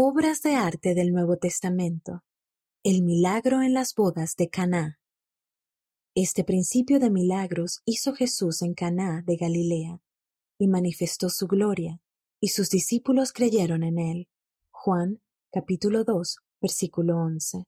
Obras de arte del Nuevo Testamento. El milagro en las bodas de Caná. Este principio de milagros hizo Jesús en Caná de Galilea, y manifestó su gloria, y sus discípulos creyeron en él. Juan, capítulo 2, versículo 11.